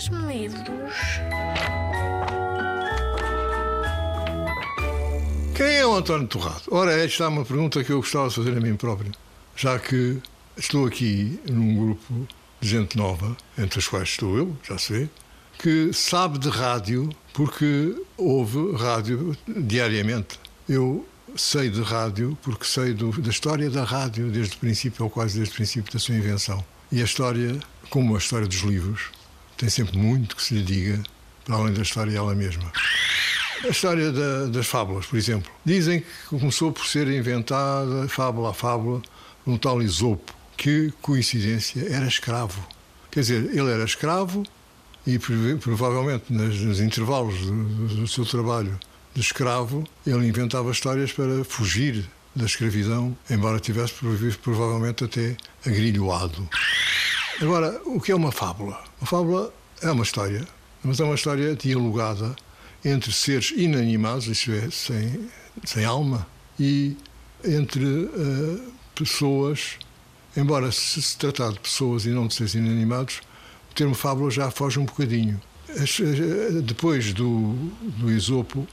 traz-me medos. Quem é o António Torrado? Ora, esta é uma pergunta que eu gostava de fazer a mim próprio, já que estou aqui num grupo de gente nova, entre as quais estou eu, já se vê, que sabe de rádio porque ouve rádio diariamente. Eu sei de rádio porque sei do, da história da rádio desde o princípio, ou quase desde o princípio da sua invenção. E a história, como a história dos livros, tem sempre muito que se lhe diga, para além da história ela mesma. A história da, das fábulas, por exemplo. Dizem que começou por ser inventada, fábula a fábula, um tal Isopo, que, coincidência, era escravo. Quer dizer, ele era escravo e provavelmente nos, intervalos do, do, seu trabalho de escravo, ele inventava histórias para fugir da escravidão, embora tivesse provavelmente até agrilhoado. Agora, o que é uma fábula? Uma fábula é uma história, mas é uma história dialogada entre seres inanimados, isto é, sem, sem alma, e entre uh, pessoas, embora se, se tratar de pessoas e não de seres inanimados, o termo fábula já foge um bocadinho. Depois do, do Esopo,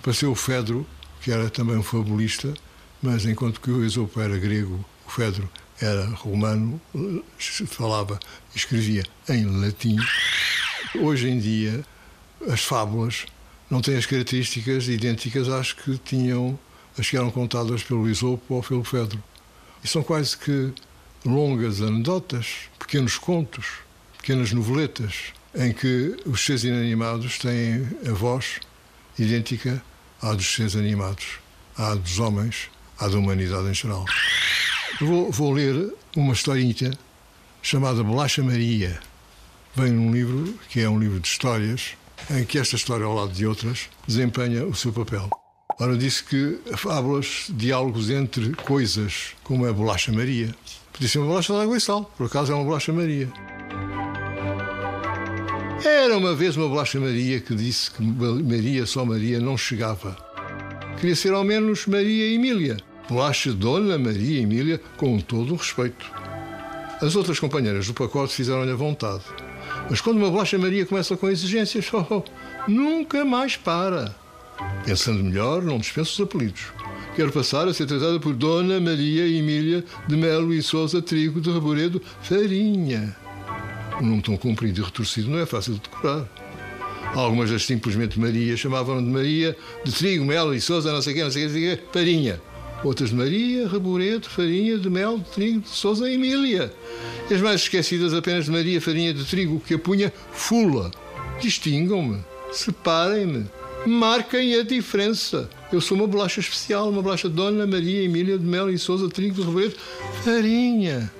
apareceu o Fedro, que era também um fabulista, mas enquanto que o Esopo era grego, o Fedro era romano, falava e escrevia em latim. Hoje em dia, as fábulas não têm as características idênticas às que tinham as que eram contadas pelo Isopo ou pelo Fedro. E são quase que longas anedotas, pequenos contos, pequenas noveletas, em que os seres inanimados têm a voz idêntica à dos seres animados, à dos homens, à da humanidade em geral. Vou, vou ler uma historinha chamada Bolacha Maria. Vem num livro que é um livro de histórias em que esta história, ao lado de outras, desempenha o seu papel. Ora, disse que fábulas, diálogos entre coisas, como é a bolacha Maria. Podia ser uma bolacha de água e sal, por acaso é uma bolacha Maria. Era uma vez uma bolacha Maria que disse que Maria, só Maria, não chegava. Queria ser ao menos Maria Emília. Bolacha Dona Maria Emília, com todo o respeito. As outras companheiras do pacote fizeram-lhe a vontade. Mas quando uma bolacha Maria começa com exigências, oh, nunca mais para. Pensando melhor, não dispenso os apelidos. Quero passar a ser tratada por Dona Maria Emília de Melo e Souza Trigo de Reboredo Farinha. Um nome tão comprido e retorcido não é fácil de decorar. Algumas das simplesmente Maria chamavam de Maria de Trigo, Melo e Souza, não sei o quê, não sei o quê, Farinha. Outras de Maria, Reboredo, Farinha de Mel, de Trigo, de Souza e Emília e as mais esquecidas apenas de Maria Farinha de Trigo, que apunha fula. Distingam-me, separem-me, marquem a diferença. Eu sou uma bolacha especial, uma bolacha Dona Maria Emília de Melo e Souza Trigo de Farinha.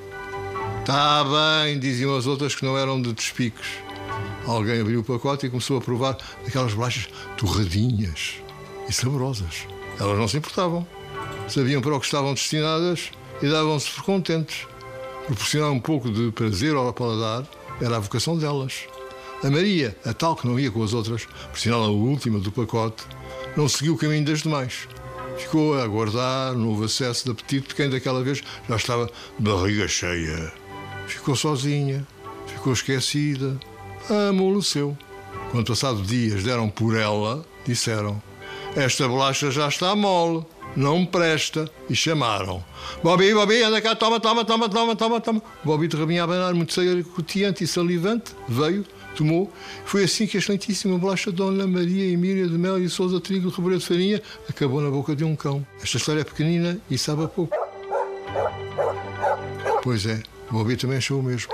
Está bem, diziam as outras que não eram de despiques. Alguém abriu o pacote e começou a provar aquelas bolachas torradinhas e saborosas. Elas não se importavam. Sabiam para o que estavam destinadas e davam-se por contentes proporcionar um pouco de prazer ao paladar era a vocação delas. A Maria, a tal que não ia com as outras, por sinal a última do pacote, não seguiu o caminho das demais. Ficou a aguardar no novo acesso de apetite de quem daquela vez já estava de barriga cheia. Ficou sozinha, ficou esquecida, amoleceu. Quando passado dias deram por ela, disseram: Esta bolacha já está mole não presta. E chamaram. Bobby, Bobby, anda cá, toma, toma, toma, toma, toma, toma. Bobby de rabinho a abanar, muito sacoteante e salivante, veio, tomou. Foi assim que a excelentíssima bolacha Dona Maria Emília de Mel e Souza Trigo Reboreiro de Farinha acabou na boca de um cão. Esta história é pequenina e sabe a pouco. Pois é, Bobby também achou o mesmo.